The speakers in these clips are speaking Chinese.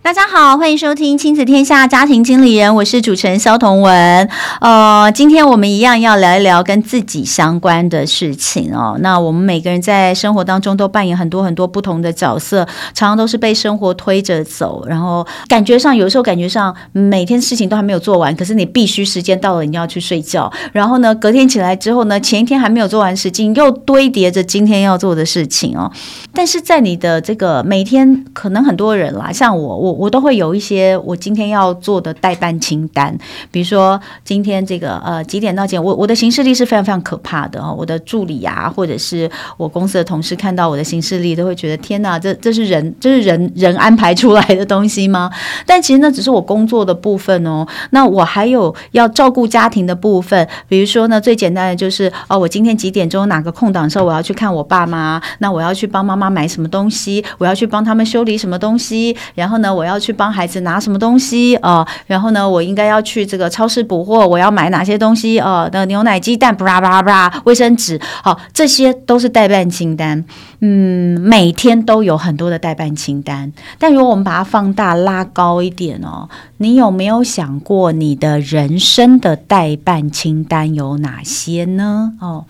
大家好，欢迎收听《亲子天下家庭经理人》，我是主持人萧彤文。呃，今天我们一样要聊一聊跟自己相关的事情哦。那我们每个人在生活当中都扮演很多很多不同的角色，常常都是被生活推着走，然后感觉上有时候感觉上每天事情都还没有做完，可是你必须时间到了你要去睡觉，然后呢，隔天起来之后呢，前一天还没有做完事情又堆叠着今天要做的事情哦。但是在你的这个每天，可能很多人啦，像我我。我我都会有一些我今天要做的待办清单，比如说今天这个呃几点到几点，我我的行事历是非常非常可怕的哦。我的助理啊，或者是我公司的同事看到我的行事历，都会觉得天哪，这这是人这是人人安排出来的东西吗？但其实那只是我工作的部分哦。那我还有要照顾家庭的部分，比如说呢，最简单的就是哦，我今天几点钟哪个空档的时候，我要去看我爸妈，那我要去帮妈妈买什么东西，我要去帮他们修理什么东西，然后呢，我要去帮孩子拿什么东西啊、呃？然后呢，我应该要去这个超市补货，我要买哪些东西啊？的、牛奶、鸡蛋，巴拉巴拉巴拉，卫生纸，好，这些都是代办清单。嗯，每天都有很多的代办清单。但如果我们把它放大、拉高一点哦，你有没有想过你的人生的代办清单有哪些呢？哦，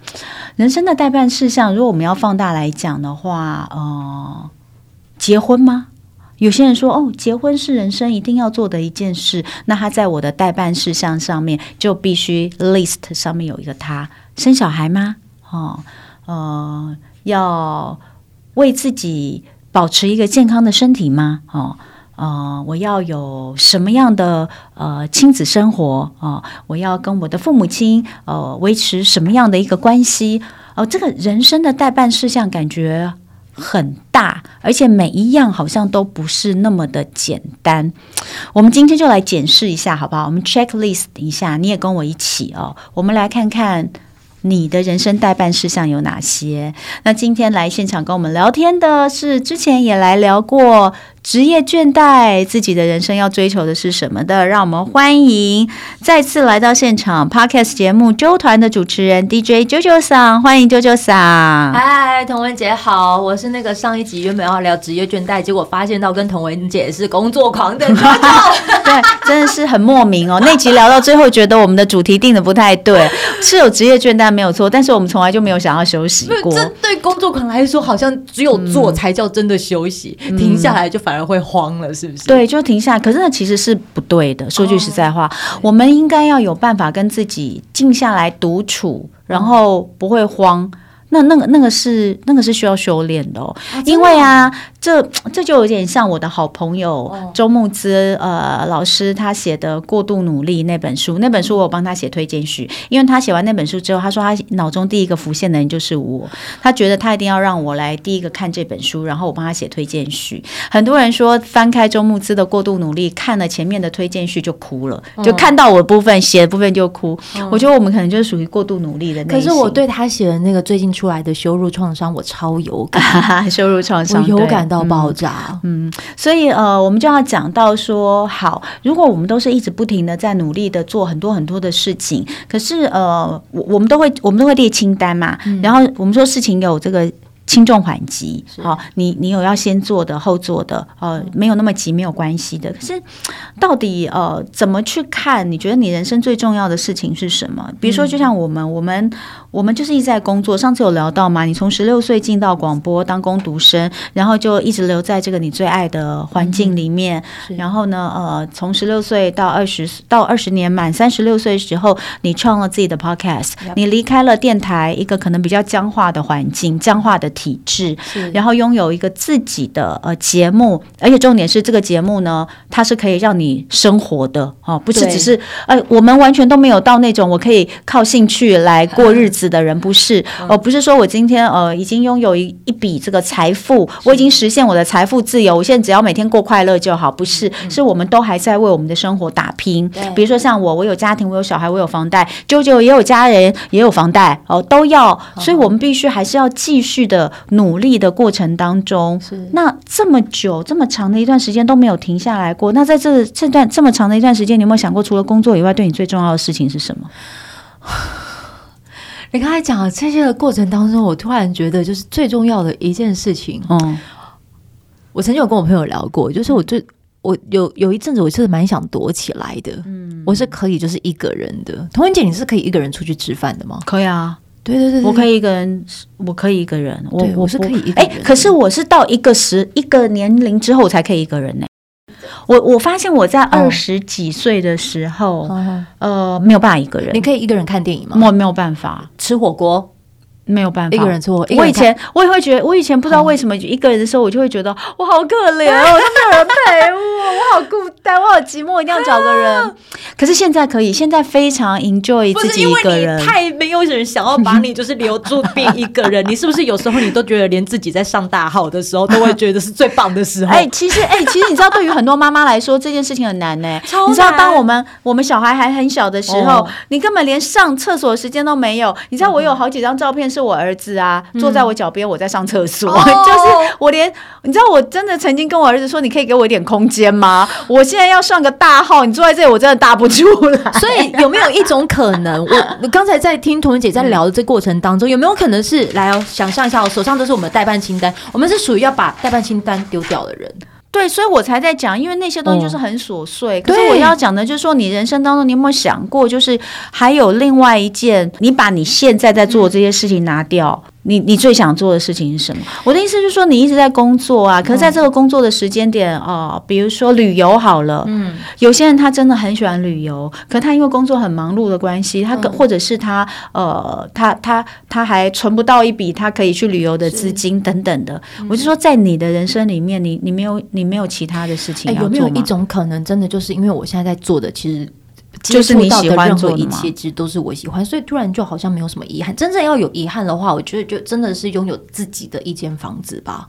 人生的代办事项，如果我们要放大来讲的话，呃，结婚吗？有些人说哦，结婚是人生一定要做的一件事，那他在我的待办事项上面就必须 list 上面有一个他生小孩吗？哦，呃，要为自己保持一个健康的身体吗？哦，呃，我要有什么样的呃亲子生活？哦，我要跟我的父母亲呃维持什么样的一个关系？哦，这个人生的待办事项感觉。很大，而且每一样好像都不是那么的简单。我们今天就来检视一下，好不好？我们 checklist 一下，你也跟我一起哦。我们来看看你的人生代办事项有哪些。那今天来现场跟我们聊天的是之前也来聊过。职业倦怠，自己的人生要追求的是什么的？让我们欢迎再次来到现场 Podcast 节目周团的主持人 DJ 啾啾桑，欢迎啾啾桑。嗨，童文姐好，我是那个上一集原本要聊职业倦怠，结果发现到跟童文姐是工作狂的，对，真的是很莫名哦。那集聊到最后，觉得我们的主题定的不太对，是有职业倦怠没有错，但是我们从来就没有想要休息过。这对工作狂来说，好像只有做才叫真的休息，嗯、停下来就反而会慌了，是不是？对，就停下来。可是那其实是不对的。说句实在话，哦、我们应该要有办法跟自己静下来独处，然后不会慌。那那个那个是那个是需要修炼的哦，啊、因为啊。这这就有点像我的好朋友周慕姿呃老师他写的《过度努力》那本书，那本书我有帮他写推荐序，因为他写完那本书之后，他说他脑中第一个浮现的人就是我，他觉得他一定要让我来第一个看这本书，然后我帮他写推荐序。很多人说翻开周慕姿的《过度努力》，看了前面的推荐序就哭了，就看到我的部分写的部分就哭。我觉得我们可能就是属于过度努力的那。可是我对他写的那个最近出来的《羞辱创伤》，我超有感，羞辱创伤，我有感。到爆炸，嗯，所以呃，我们就要讲到说，好，如果我们都是一直不停的在努力的做很多很多的事情，可是呃，我我们都会我们都会列清单嘛，嗯、然后我们说事情有这个。轻重缓急，好、哦，你你有要先做的，后做的，呃，没有那么急，没有关系的。可是，到底呃，怎么去看？你觉得你人生最重要的事情是什么？比如说，就像我们，嗯、我们，我们就是一直在工作。上次有聊到嘛？你从十六岁进到广播当工读生，然后就一直留在这个你最爱的环境里面。嗯、然后呢，呃，从十六岁到二十到二十年满三十六岁的时候，你创了自己的 podcast，、嗯、你离开了电台一个可能比较僵化的环境，僵化的。体制，然后拥有一个自己的呃节目，而且重点是这个节目呢，它是可以让你生活的哦，不是只是呃，我们完全都没有到那种我可以靠兴趣来过日子的人，不是，而、呃、不是说我今天呃已经拥有一一笔这个财富，我已经实现我的财富自由，我现在只要每天过快乐就好，不是，是我们都还在为我们的生活打拼。比如说像我，我有家庭，我有小孩，我有房贷，舅舅也有家人，也有房贷，哦，都要，所以我们必须还是要继续的努力的过程当中。是，那这么久这么长的一段时间都没有停下来过，那在这这段这么长的一段时间，你有没有想过，除了工作以外，对你最重要的事情是什么？你刚才讲的这些的过程当中，我突然觉得，就是最重要的一件事情。嗯，我曾经有跟我朋友聊过，就是我最。我有有一阵子，我是蛮想躲起来的。嗯，我是可以就是一个人的。童文姐，你是可以一个人出去吃饭的吗？可以啊，对对对，对，我可以一个人，我可以一个人。我我是可以一个人。哎，可是我是到一个时一个年龄之后才可以一个人呢。我我发现我在二十几岁的时候，哦、呃，没有办法一个人。你可以一个人看电影吗？我没有办法吃火锅。没有办法，一个人做。我以前我也会觉得，我以前不知道为什么一个人的时候，我就会觉得我好可怜哦，都没有人陪我，我好孤单，我好寂寞，一定要找个人。可是现在可以，现在非常 enjoy 自己一个人。太没有人想要把你就是留住变一个人，你是不是有时候你都觉得连自己在上大号的时候都会觉得是最棒的时候？哎，其实哎，其实你知道，对于很多妈妈来说，这件事情很难呢。你知道，当我们我们小孩还很小的时候，你根本连上厕所的时间都没有。你知道，我有好几张照片是我儿子啊。坐在我脚边，我在上厕所，嗯、就是我连你知道，我真的曾经跟我儿子说：“你可以给我一点空间吗？我现在要上个大号，你坐在这里，我真的大不出来。”所以有没有一种可能，我 刚才在听童文姐在聊的这过程当中，有没有可能是来哦？想象一下，我手上都是我们的代办清单，我们是属于要把代办清单丢掉的人。对，所以我才在讲，因为那些东西就是很琐碎。嗯、可是我要讲的，就是说，你人生当中，你有没有想过，就是还有另外一件，你把你现在在做的这些事情拿掉。嗯你你最想做的事情是什么？我的意思就是说，你一直在工作啊，可是在这个工作的时间点哦、呃，比如说旅游好了，嗯，有些人他真的很喜欢旅游，可他因为工作很忙碌的关系，他或者是他呃，他他他还存不到一笔他可以去旅游的资金等等的。我就说，在你的人生里面，你你没有你没有其他的事情要做吗？有没有一种可能，真的就是因为我现在在做的，其实。就是你喜欢做的一切，其实都是我喜欢，所以突然就好像没有什么遗憾。真正要有遗憾的话，我觉得就真的是拥有自己的一间房子吧。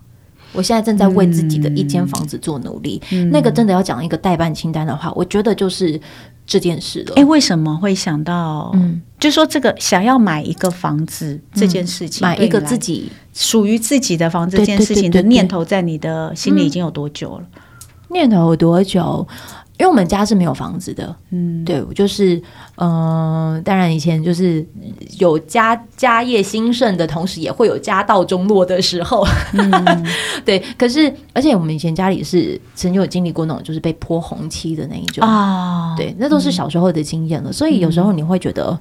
我现在正在为自己的一间房子做努力。嗯、那个真的要讲一个代办清单的话，我觉得就是这件事了。哎，为什么会想到？嗯，就说这个想要买一个房子这件事情，买一个自己属于自己的房子这件事情的念头，在你的心里已经有多久了？嗯、念头有多久？因为我们家是没有房子的，嗯，对，就是，嗯、呃，当然以前就是有家家业兴盛的同时，也会有家道中落的时候，嗯、对。可是，而且我们以前家里是曾经有经历过那种就是被泼红漆的那一种啊，对，那都是小时候的经验了。嗯、所以有时候你会觉得，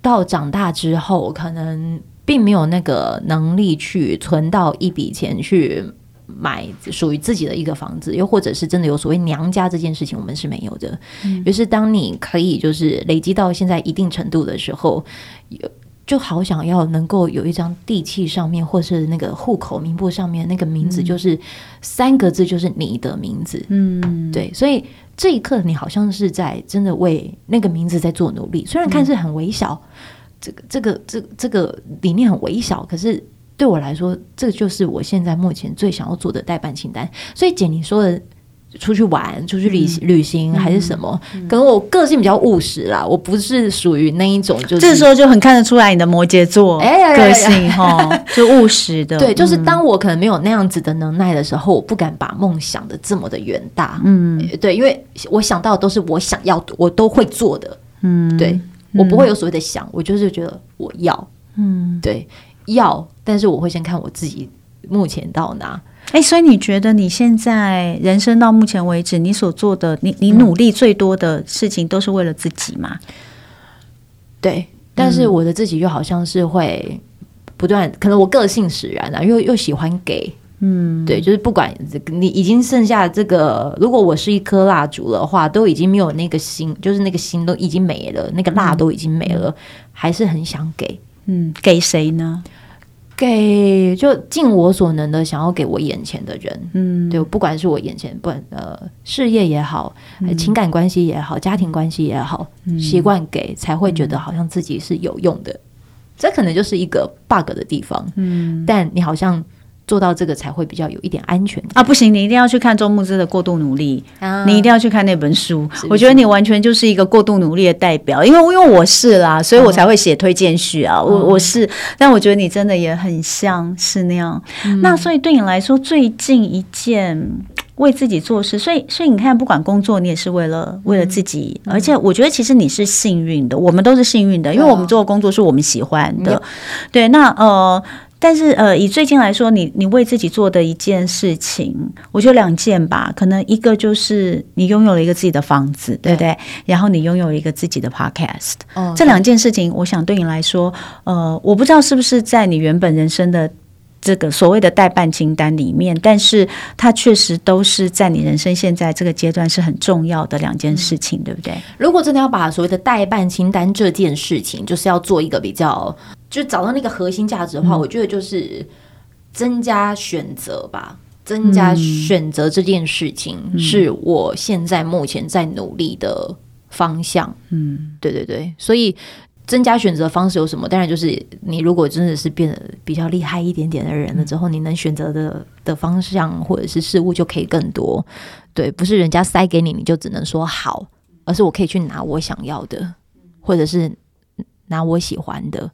到长大之后，可能并没有那个能力去存到一笔钱去。买属于自己的一个房子，又或者是真的有所谓娘家这件事情，我们是没有的。嗯，于是当你可以就是累积到现在一定程度的时候，有就好想要能够有一张地契上面，或是那个户口名簿上面那个名字，就是三个字，就是你的名字。嗯，对。所以这一刻，你好像是在真的为那个名字在做努力，虽然看似很微小，这个这个这这个理念很微小，可是。对我来说，这就是我现在目前最想要做的代办清单。所以姐，你说的出去玩、出去旅行、旅行还是什么？可能我个性比较务实啦，我不是属于那一种，就是这时候就很看得出来你的摩羯座个性 哈，就务实的。对，就是当我可能没有那样子的能耐的时候，我不敢把梦想的这么的远大。嗯，对，因为我想到的都是我想要的，我都会做的。嗯，对，我不会有所谓的想，我就是觉得我要。嗯，对。要，但是我会先看我自己目前到哪。哎，所以你觉得你现在人生到目前为止，你所做的，你你努力最多的事情，都是为了自己吗？嗯、对，但是我的自己又好像是会不断，可能我个性使然啊，又又喜欢给，嗯，对，就是不管你已经剩下这个，如果我是一颗蜡烛的话，都已经没有那个心，就是那个心都已经没了，那个蜡都已经没了，嗯、还是很想给。嗯，给谁呢？给就尽我所能的想要给我眼前的人，嗯，对，不管是我眼前不呃事业也好，嗯、情感关系也好，家庭关系也好，嗯、习惯给才会觉得好像自己是有用的，嗯、这可能就是一个 bug 的地方，嗯，但你好像。做到这个才会比较有一点安全啊！不行，你一定要去看周牧之的《过度努力》啊，你一定要去看那本书。是是，我觉得你完全就是一个过度努力的代表，因为因为我是啦，所以我才会写推荐序啊。哦、我我是，但我觉得你真的也很像是那样。嗯、那所以对你来说，最近一件为自己做事，所以所以你看，不管工作，你也是为了为了自己。嗯、而且我觉得其实你是幸运的，我们都是幸运的，因为我们做的工作是我们喜欢的。嗯、对，那呃。但是，呃，以最近来说，你你为自己做的一件事情，我觉得两件吧。可能一个就是你拥有了一个自己的房子，对不对？对，然后你拥有一个自己的 podcast。哦，这两件事情，我想对你来说，呃，我不知道是不是在你原本人生的这个所谓的代办清单里面，但是它确实都是在你人生现在这个阶段是很重要的两件事情，嗯，对不对？如果真的要把所谓的代办清单这件事情，就是要做一个比较。就找到那个核心价值的话，嗯、我觉得就是增加选择吧。增加选择这件事情是我现在目前在努力的方向。嗯，对对对。所以增加选择方式有什么？当然就是你如果真的是变得比较厉害一点点的人了之后，你能选择的的方向或者是事物就可以更多。对，不是人家塞给你，你就只能说好，而是我可以去拿我想要的，或者是拿我喜欢的。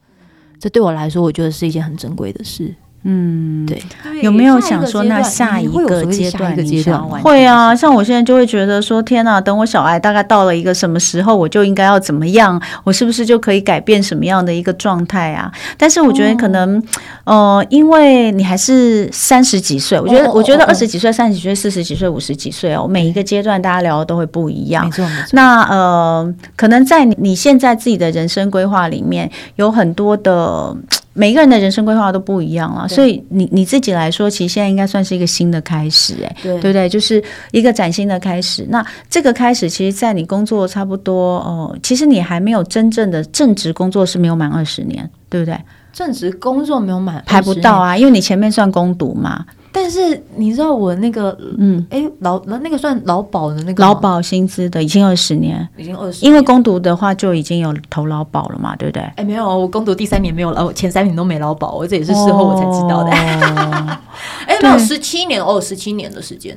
这对我来说，我觉得是一件很珍贵的事。嗯，对，有没有想说那下一个阶段？阶段会啊，像我现在就会觉得说，天哪，等我小孩大概到了一个什么时候，我就应该要怎么样？我是不是就可以改变什么样的一个状态啊？但是我觉得可能，哦、呃，因为你还是三十几岁，我觉得，我觉得二十几岁、三十几岁、四十几岁、五十几岁哦，每一个阶段大家聊的都会不一样。没错，没错。那呃，可能在你现在自己的人生规划里面，有很多的。每个人的人生规划都不一样了，所以你你自己来说，其实现在应该算是一个新的开始，欸，哎，对对不对？就是一个崭新的开始。那这个开始，其实，在你工作差不多哦，其实你还没有真正的正职工作是没有满二十年，对不对？正职工作没有满，排不到啊，因为你前面算攻读嘛。但是你知道我那个嗯，哎，劳那那个算劳保的那个劳保薪资的已经二十年，已经二十，因为攻读的话就已经有投劳保了嘛，对不对？哎，没有，我攻读第三年没有劳，前三年都没劳保，我这也是事后我才知道的。哎，没有十七年哦，十七年的时间。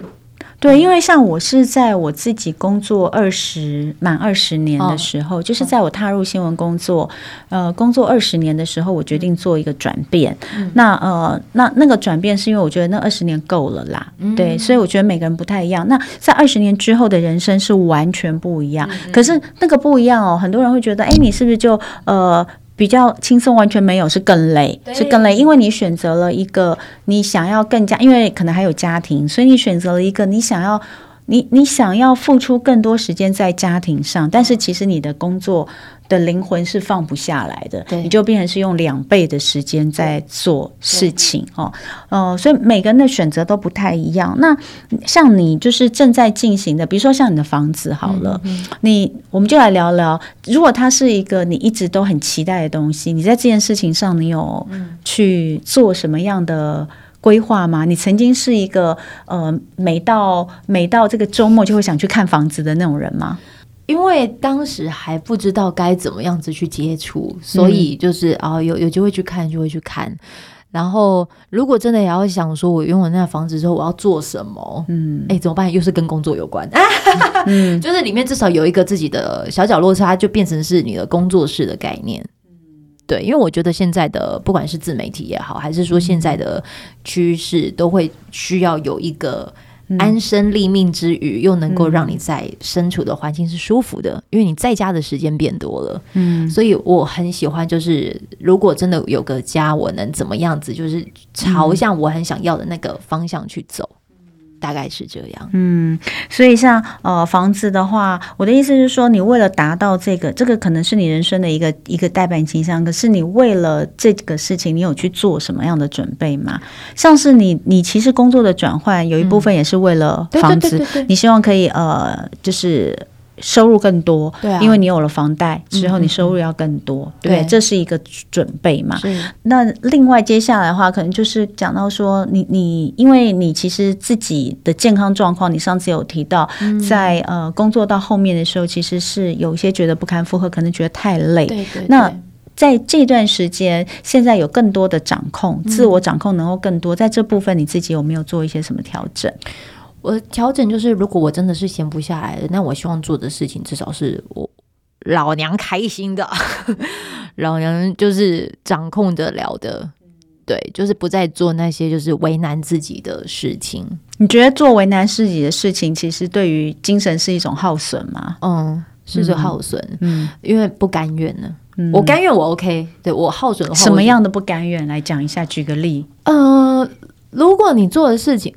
对，因为像我是在我自己工作二十满二十年的时候，哦、就是在我踏入新闻工作，呃，工作二十年的时候，我决定做一个转变。嗯、那呃，那那个转变是因为我觉得那二十年够了啦，嗯、对，所以我觉得每个人不太一样。那在二十年之后的人生是完全不一样。嗯、可是那个不一样哦，很多人会觉得，哎，你是不是就呃？比较轻松，完全没有，是更累，是更累，因为你选择了一个你想要更加，因为可能还有家庭，所以你选择了一个你想要，你你想要付出更多时间在家庭上，但是其实你的工作。的灵魂是放不下来的，对你就变成是用两倍的时间在做事情哦，呃，所以每个人的选择都不太一样。那像你就是正在进行的，比如说像你的房子好了，嗯嗯你我们就来聊聊，如果它是一个你一直都很期待的东西，你在这件事情上你有去做什么样的规划吗？你曾经是一个呃，每到每到这个周末就会想去看房子的那种人吗？因为当时还不知道该怎么样子去接触，所以就是啊、嗯哦，有有机会去看就会去看。然后如果真的也要想说，我拥有那房子之后我要做什么？嗯，哎，怎么办？又是跟工作有关。嗯，就是里面至少有一个自己的小角落，它就变成是你的工作室的概念。嗯，对，因为我觉得现在的不管是自媒体也好，还是说现在的趋势，都会需要有一个。安身立命之余，又能够让你在身处的环境是舒服的，嗯、因为你在家的时间变多了。嗯，所以我很喜欢，就是如果真的有个家，我能怎么样子，就是朝向我很想要的那个方向去走。大概是这样，嗯，所以像呃房子的话，我的意思是说，你为了达到这个，这个可能是你人生的一个一个代办倾向，可是你为了这个事情，你有去做什么样的准备吗？像是你你其实工作的转换，有一部分也是为了房子，你希望可以呃，就是收入更多，对啊，因为你有了房贷之后，你收入要更多，对，对，这是一个准备嘛。那另外接下来的话，可能就是讲到说，你你，因为你其实自己的健康状况，你上次有提到，在呃工作到后面的时候，其实是有一些觉得不堪负荷，可能觉得太累。对对对。那在这段时间，现在有更多的掌控，自我掌控能够更多，在这部分你自己有没有做一些什么调整？我调整就是，如果我真的是闲不下来的，那我希望做的事情至少是我老娘开心的，老娘就是掌控得了的，对，就是不再做那些就是为难自己的事情。你觉得做为难自己的事情，其实对于精神是一种耗损吗？嗯，是一种耗损。嗯，因为不甘愿呢。嗯，我甘愿，我 OK。对，我耗损的话，什么样的不甘愿？来讲一下，举个例。呃，如果你做的事情，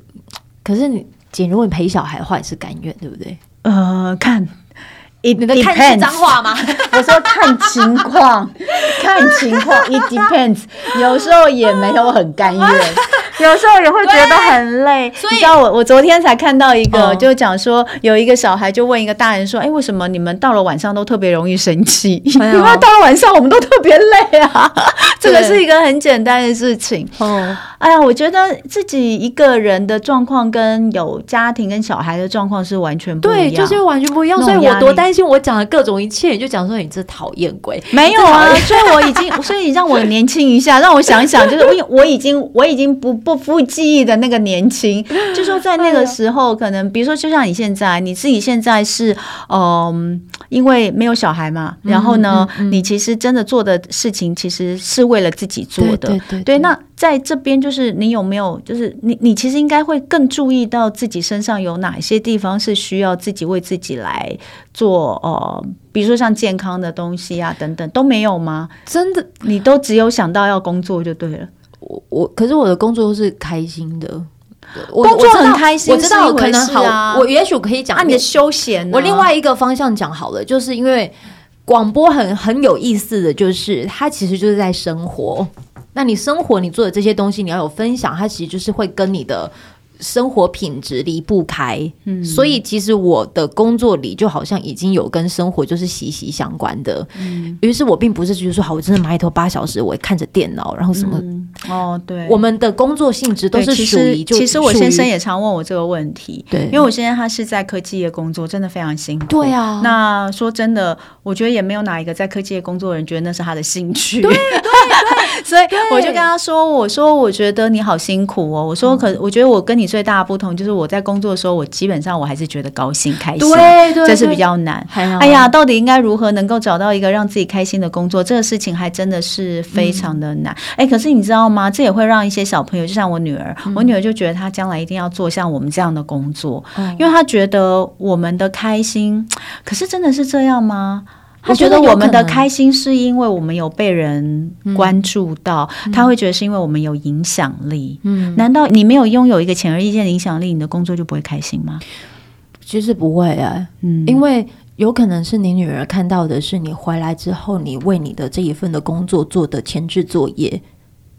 可是你。姐，如果你陪小孩的话，也是甘愿，对不对？呃，看，It 你的看是脏话吗？我说看情况，看情况，it depends。有时候也没有很甘愿。有时候也会觉得很累，所以你知道我我昨天才看到一个，就讲说有一个小孩就问一个大人说：“哎，为什么你们到了晚上都特别容易生气？因为到了晚上我们都特别累啊。”这个是一个很简单的事情。哦，哎呀，我觉得自己一个人的状况跟有家庭跟小孩的状况是完全不一样，对，就是完全不一样。所以我多担心我讲的各种一切，你就讲说你这讨厌鬼。没有啊，所以我已经，所以你让我年轻一下，让我想一想，就是我我已经我已经不不。记忆的那个年轻，就说在那个时候，可能比如说，就像你现在，你自己现在是，嗯，因为没有小孩嘛，然后呢，你其实真的做的事情，其实是为了自己做的，对对对。那在这边，就是你有没有，就是你你其实应该会更注意到自己身上有哪些地方是需要自己为自己来做，呃，比如说像健康的东西啊等等，都没有吗？真的，你都只有想到要工作就对了。我我可是我的工作是开心的，工作很开心，我知道可能好，我也许可以讲啊，你的休闲。我另外一个方向讲好了，就是因为广播很很有意思的就是，它其实就是在生活。那你生活你做的这些东西，你要有分享，它其实就是会跟你的。生活品质离不开，嗯，所以其实我的工作里就好像已经有跟生活就是息息相关的，嗯，于是我并不是就是说好，我真的埋头八小时，我看着电脑，然后什么，嗯、哦，对，我们的工作性质都是属于，其实我先生也常问我这个问题，对，因为我现在他是在科技业工作，真的非常辛苦，对啊，那说真的，我觉得也没有哪一个在科技业工作的人觉得那是他的兴趣，对对对，所以我就跟他说，我说我觉得你好辛苦哦，我说可，我觉得我跟你。最大的不同就是我在工作的时候，我基本上我还是觉得高兴开心，对对，这是比较难。哎呀，到底应该如何能够找到一个让自己开心的工作？这个事情还真的是非常的难。哎、嗯，可是你知道吗？这也会让一些小朋友，就像我女儿，嗯、我女儿就觉得她将来一定要做像我们这样的工作，嗯、因为她觉得我们的开心。可是真的是这样吗？我觉得我们的开心是因为我们有被人关注到，嗯、他会觉得是因为我们有影响力。嗯，难道你没有拥有一个显而易见的影响力，你的工作就不会开心吗？其实不会啊，嗯，因为有可能是你女儿看到的是你回来之后，你为你的这一份的工作做的前置作业，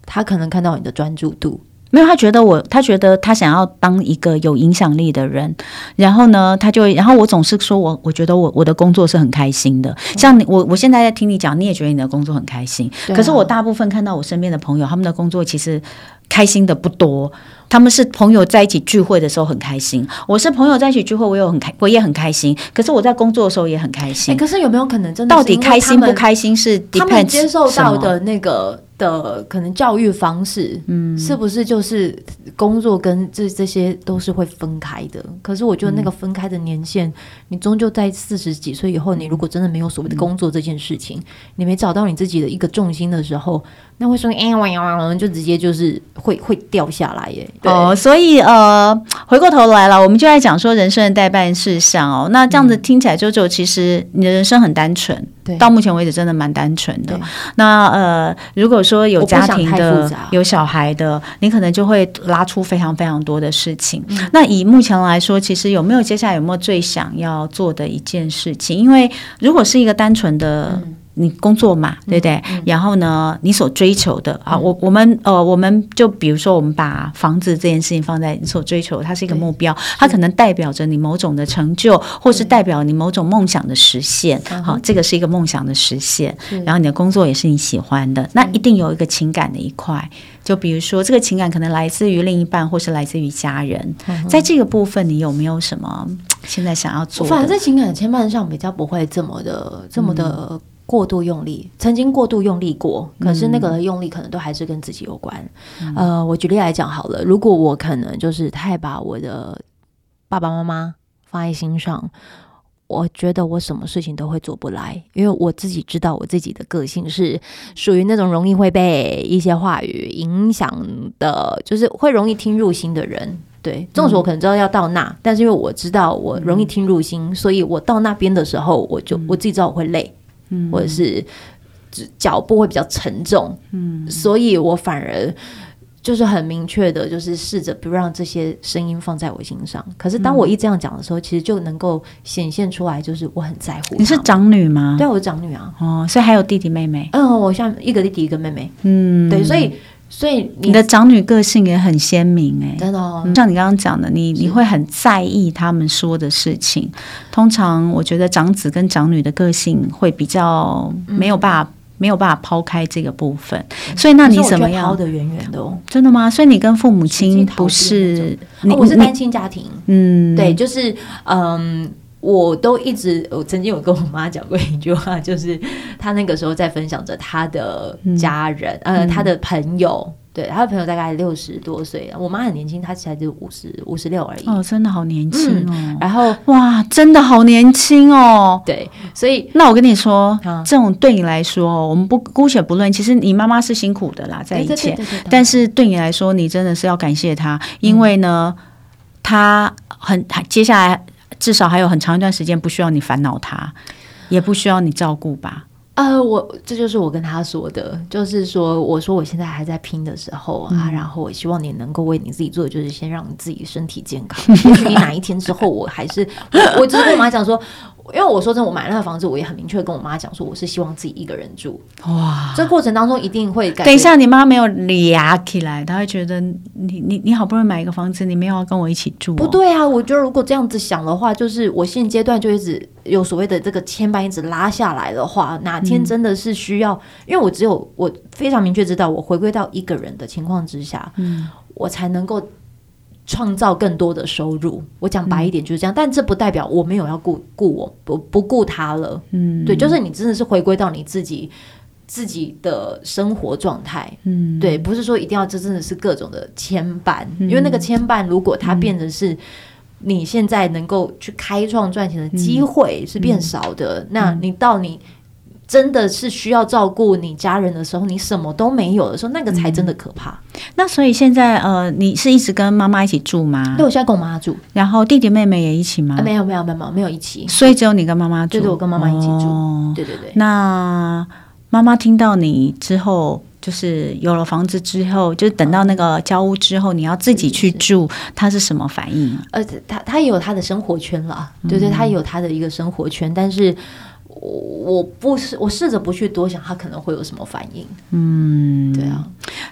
她可能看到你的专注度。没有，他觉得我，他觉得他想要当一个有影响力的人，然后呢，他就，然后我总是说我，我觉得我我的工作是很开心的，像你，我我现在在听你讲，你也觉得你的工作很开心，啊、可是我大部分看到我身边的朋友，他们的工作其实开心的不多，他们是朋友在一起聚会的时候很开心，我是朋友在一起聚会，我有很开，我也很开心，可是我在工作的时候也很开心。可是有没有可能真的到底开心不开心是他们接受到的那个？的可能教育方式，嗯，是不是就是工作跟这这些都是会分开的？可是我觉得那个分开的年限，嗯、你终究在四十几岁以后，你如果真的没有所谓的工作这件事情，嗯、你没找到你自己的一个重心的时候。那会说，哎，我我就直接就是会会掉下来耶。哦，所以呃，回过头来了，我们就在讲说人生的代办事项哦。那这样子听起来，就就其实你的人生很单纯，对，到目前为止真的蛮单纯的。那呃，如果说有家庭的、有小孩的，你可能就会拉出非常非常多的事情。嗯、那以目前来说，其实有没有接下来有没有最想要做的一件事情？因为如果是一个单纯的。嗯你工作嘛，对不对？嗯嗯、然后呢，你所追求的啊，我我们呃，我们就比如说，我们把房子这件事情放在你所追求，它是一个目标，它可能代表着你某种的成就，或是代表你某种梦想的实现。好，这个是一个梦想的实现。然后你的工作也是你喜欢的，那一定有一个情感的一块。就比如说，这个情感可能来自于另一半，或是来自于家人。在这个部分，你有没有什么现在想要做？反正在情感牵绊上比较不会这么的，这么的。过度用力，曾经过度用力过，可是那个用力可能都还是跟自己有关。嗯、呃，我举例来讲好了，如果我可能就是太把我的爸爸妈妈放在心上，我觉得我什么事情都会做不来，因为我自己知道我自己的个性是属于那种容易会被一些话语影响的，就是会容易听入心的人。对，纵使我可能知道要到那，嗯、但是因为我知道我容易听入心，嗯、所以我到那边的时候，我就我自己知道我会累。或者是脚步会比较沉重，嗯，所以我反而就是很明确的，就是试着不让这些声音放在我心上。可是当我一这样讲的时候，其实就能够显现出来，就是我很在乎。你是长女吗？对，我是长女啊。哦，所以还有弟弟妹妹。嗯，我像一个弟弟一个妹妹。嗯，对，所以。所以你，你的长女个性也很鲜明哎、欸，真的哦。像你刚刚讲的，你你会很在意他们说的事情。通常我觉得长子跟长女的个性会比较没有办法、嗯、没有办法抛开这个部分。所以那你怎么样？抛得远远的哦。真的吗？所以你跟父母亲不是？哦、我是单亲家庭。嗯，对，就是嗯。我都一直，我曾经有跟我妈讲过一句话，就是她那个时候在分享着她的家人，嗯、呃，她的朋友，嗯、对，她的朋友大概六十多岁，我妈很年轻，她才就五十五十六而已。哦，真的好年轻哦。嗯、然后哇，真的好年轻哦。对，所以那我跟你说，嗯、这种对你来说，我们不姑且不论，其实你妈妈是辛苦的啦，在以前，但是对你来说，你真的是要感谢她，因为呢，嗯、她很接下来。至少还有很长一段时间不需要你烦恼他，也不需要你照顾吧？呃，我这就是我跟他说的，就是说，我说我现在还在拼的时候啊，嗯、然后我希望你能够为你自己做的，就是先让你自己身体健康。也许你哪一天之后，我还是我，我就是跟我妈讲说。因为我说真的，我买那个房子，我也很明确跟我妈讲说，我是希望自己一个人住。哇，这过程当中一定会改。等一下，你妈没有俩起来，她会觉得你你你好不容易买一个房子，你没有要跟我一起住哦？不对啊，我觉得如果这样子想的话，就是我现阶段就一直有所谓的这个牵绊一直拉下来的话，哪天真的是需要，嗯、因为我只有我非常明确知道，我回归到一个人的情况之下，嗯，我才能够。创造更多的收入，我讲白一点就是这样，嗯、但这不代表我没有要顾顾我不不顾他了，嗯，对，就是你真的是回归到你自己自己的生活状态，嗯，对，不是说一定要这真的是各种的牵绊，嗯、因为那个牵绊如果它变成是你现在能够去开创赚钱的机会是变少的，嗯、那你到你。真的是需要照顾你家人的时候，你什么都没有的时候，那个才真的可怕。嗯、那所以现在呃，你是一直跟妈妈一起住吗？对，我现在跟我妈住，然后弟弟妹妹也一起吗？啊、没有没有没有没有一起，所以只有你跟妈妈住。对对，我跟妈妈一起住。哦、对对对。那妈妈听到你之后，就是有了房子之后，就是等到那个交屋之后，你要自己去住，她是什么反应？呃，她她也有她的生活圈了，对对，她也有她的一个生活圈，但是。我不是，我试着不去多想他可能会有什么反应。嗯，对啊。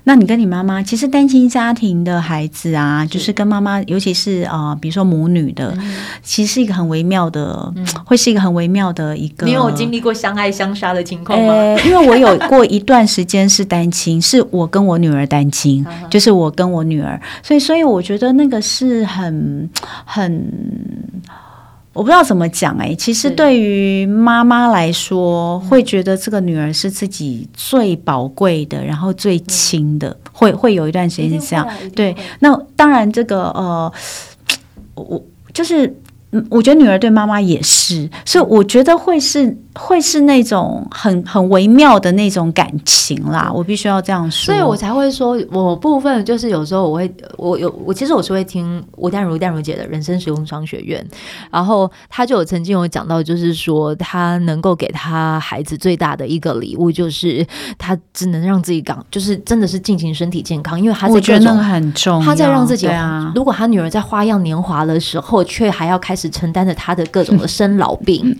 那你跟你妈妈，其实单亲家庭的孩子啊，是就是跟妈妈，尤其是啊、呃，比如说母女的，嗯、其实是一个很微妙的，嗯、会是一个很微妙的一个。你有经历过相爱相杀的情况吗？欸、因为我有过一段时间是单亲，是我跟我女儿单亲，就是我跟我女儿，所以，所以我觉得那个是很很。我不知道怎么讲哎、欸，其实对于妈妈来说，会觉得这个女儿是自己最宝贵的，然后最亲的，会会有一段时间是这样。对，那当然这个呃，我就是。嗯，我觉得女儿对妈妈也是，所以我觉得会是会是那种很很微妙的那种感情啦。我必须要这样说，所以我才会说，我部分就是有时候我会，我有我其实我是会听吴淡如淡如姐的人生实用商学院，然后她就有曾经有讲到，就是说她能够给她孩子最大的一个礼物，就是她只能让自己讲，就是真的是进行身体健康，因为她在我觉得那个很重要，她在让自己啊，如果她女儿在花样年华的时候，却还要开始承担着他的各种的 生老病，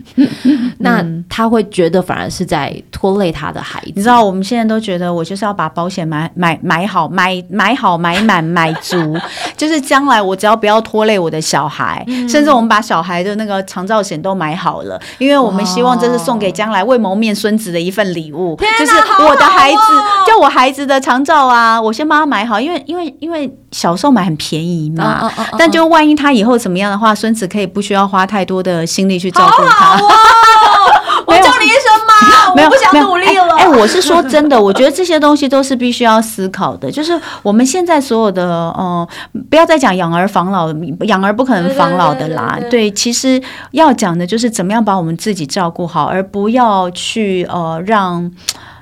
那他会觉得反而是在拖累他的孩子。你知道，我们现在都觉得我就是要把保险买买买好，买买好买满 买足，就是将来我只要不要拖累我的小孩，嗯、甚至我们把小孩的那个长照险都买好了，因为我们希望这是送给将来未谋面孙子的一份礼物，就是我的孩子，就我孩子的长照啊，我先帮他买好，因为因为因为小时候买很便宜嘛，但就万一他以后怎么样的话，孙子可以不需要花太多的心力去照顾他。好好 我叫你一声妈，我不想努力了。哎、欸欸，我是说真的，我觉得这些东西都是必须要思考的。就是我们现在所有的，嗯，不要再讲养儿防老，养儿不可能防老的啦。对，对，对，对，对，其实要讲的就是怎么样把我们自己照顾好，而不要去呃让。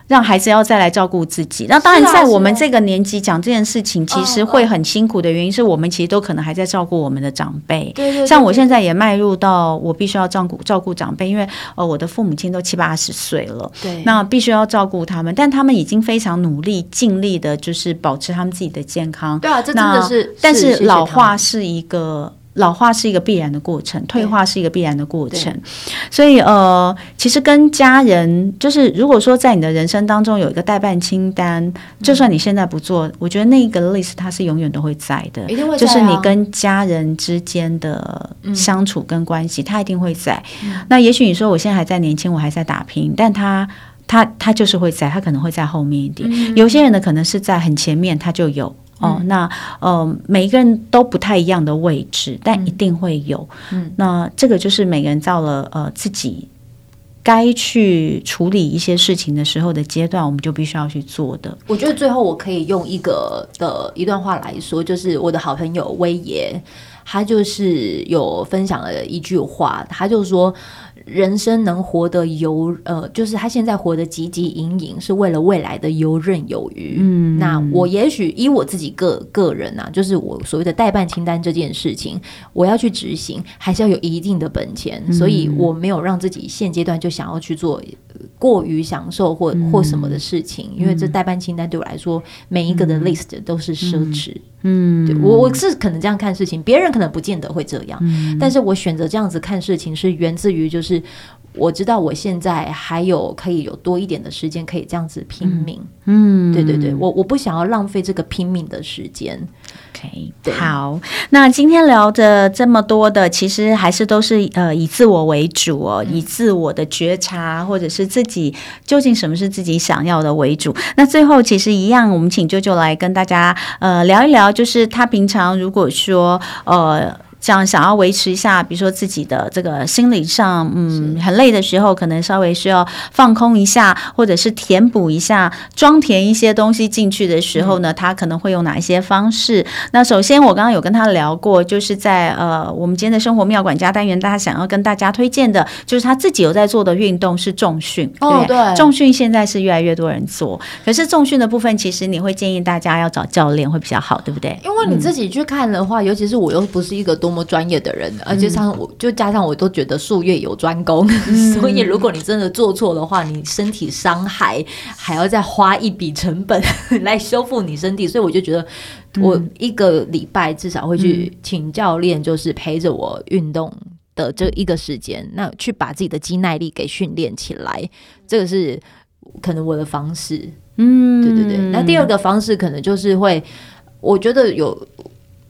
让孩子要再来照顾自己，那当然在我们这个年纪讲这件事情，其实会很辛苦的原因是我们其实都可能还在照顾我们的长辈。对对。像我现在也迈入到我必须要照顾照顾长辈，因为呃我的父母亲都七八十岁了，对，那必须要照顾他们，但他们已经非常努力尽力的，就是保持他们自己的健康。对啊，这真的是。但是老化是一个。老化是一个必然的过程，退化是一个必然的过程，所以呃，其实跟家人就是，如果说在你的人生当中有一个代办清单，嗯、就算你现在不做，我觉得那个 list 它是永远都会在的，一定会在啊、就是你跟家人之间的相处跟关系，它一定会在。嗯、那也许你说我现在还在年轻，我还在打拼，但他他他就是会在，他可能会在后面一点。嗯、有些人呢，可能是在很前面，他就有。哦，那呃，每一个人都不太一样的位置，但一定会有。嗯，那这个就是每个人到了呃自己该去处理一些事情的时候的阶段，我们就必须要去做的。我觉得最后我可以用一个的一段话来说，就是我的好朋友威爷，他就是有分享了一句话，他就说。人生能活得游呃，就是他现在活得汲汲营营，是为了未来的游刃有余。嗯，那我也许以我自己个个人啊，就是我所谓的代办清单这件事情，我要去执行，还是要有一定的本钱，嗯、所以我没有让自己现阶段就想要去做过于享受或或什么的事情，嗯、因为这代办清单对我来说，每一个的 list 都是奢侈。嗯嗯，我我是可能这样看事情，别人可能不见得会这样，嗯、但是我选择这样子看事情是源自于就是。我知道我现在还有可以有多一点的时间可以这样子拼命，嗯，对对对，我我不想要浪费这个拼命的时间。OK，对好，那今天聊的这么多的，其实还是都是呃以自我为主哦，嗯、以自我的觉察或者是自己究竟什么是自己想要的为主。那最后其实一样，我们请 JoJo 来跟大家呃聊一聊，就是他平常如果说呃。这样想要维持一下，比如说自己的这个心理上，嗯，很累的时候，可能稍微需要放空一下，或者是填补一下，装填一些东西进去的时候呢，他可能会用哪一些方式？那首先，我刚刚有跟他聊过，就是在呃，我们今天的生活妙管家单元，大家想要跟大家推荐的，就是他自己有在做的运动是重训。哦，对，重训现在是越来越多人做，可是重训的部分，其实你会建议大家要找教练会比较好，对不对？因为你自己去看的话，嗯、尤其是我又不是一个多。多么专业的人，而且像我，就加上我都觉得术业有专攻，嗯、所以如果你真的做错的话，你身体伤害还要再花一笔成本 来修复你身体，所以我就觉得我一个礼拜至少会去请教练，就是陪着我运动的这一个时间，那去把自己的肌耐力给训练起来，这个是可能我的方式。嗯，对对对。那第二个方式可能就是会，我觉得有。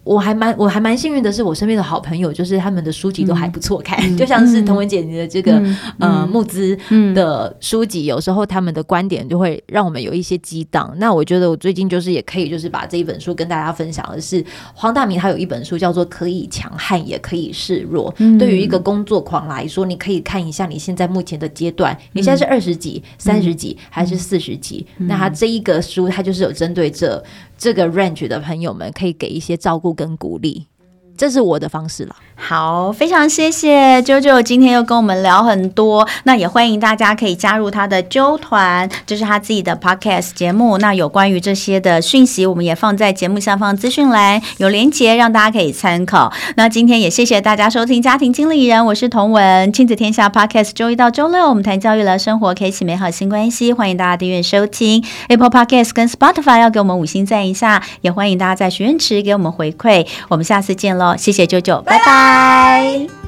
我还蛮我还蛮幸运的是，我身边的好朋友就是他们的书籍都还不错看，嗯、就像是童文姐你的这个、嗯、呃募资的书籍，有时候他们的观点就会让我们有一些激荡。那我觉得我最近就是也可以就是把这一本书跟大家分享的是黄大明他有一本书叫做《可以强悍也可以示弱》，嗯、对于一个工作狂来说，你可以看一下你现在目前的阶段，你现在是二十几、三十几还是四十几？嗯、那他这一个书他就是有针对这。这个 range 的朋友们可以给一些照顾跟鼓励，这是我的方式了。好，非常谢谢 JoJo 今天又跟我们聊很多，那也欢迎大家可以加入他的啾团，这是他自己的 podcast 节目。那有关于这些的讯息，我们也放在节目下方资讯栏有连结，让大家可以参考。那今天也谢谢大家收听家庭经理人，我是彤雯，亲子天下 podcast，周一到周六我们谈教育聊生活，开启美好新关系。欢迎大家订阅收听 Apple Podcast 跟 Spotify，要给我们五星赞一下，也欢迎大家在许愿池给我们回馈。我们下次见喽，谢谢 JoJo，拜拜。拜。